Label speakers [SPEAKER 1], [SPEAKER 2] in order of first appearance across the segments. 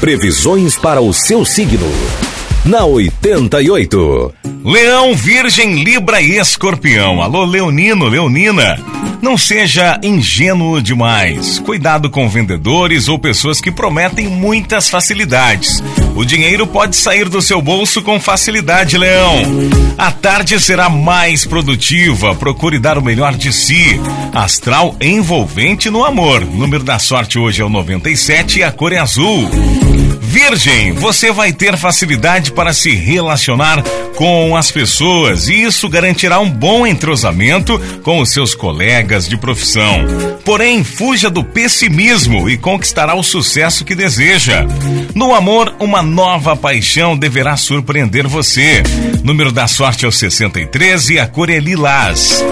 [SPEAKER 1] Previsões para o seu signo. Na 88.
[SPEAKER 2] Leão, Virgem, Libra e Escorpião. Alô, Leonino, Leonina. Não seja ingênuo demais. Cuidado com vendedores ou pessoas que prometem muitas facilidades. O dinheiro pode sair do seu bolso com facilidade, Leão. A tarde será mais produtiva. Procure dar o melhor de si. Astral envolvente no amor. O número da sorte hoje é o 97 e a cor é azul. Virgem, você vai ter facilidade para se relacionar com as pessoas e isso garantirá um bom entrosamento com os seus colegas de profissão. Porém, fuja do pessimismo e conquistará o sucesso que deseja. No amor, uma nova paixão deverá surpreender você. Número da sorte é o 63 e a cor é lilás.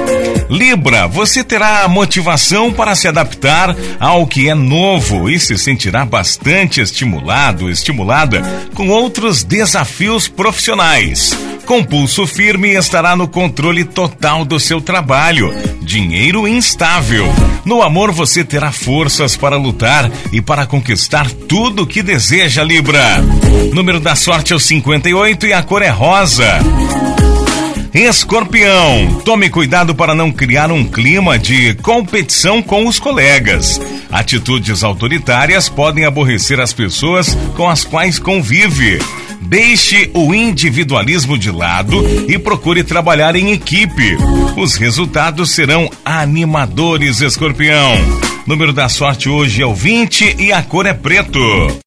[SPEAKER 2] Libra, você terá motivação para se adaptar ao que é novo e se sentirá bastante estimulado, estimulada com outros desafios profissionais. Com pulso firme estará no controle total do seu trabalho. Dinheiro instável. No amor você terá forças para lutar e para conquistar tudo o que deseja, Libra. Número da sorte é o 58 e a cor é rosa. Escorpião, tome cuidado para não criar um clima de competição com os colegas. Atitudes autoritárias podem aborrecer as pessoas com as quais convive. Deixe o individualismo de lado e procure trabalhar em equipe. Os resultados serão animadores, escorpião. Número da sorte hoje é o 20 e a cor é preto.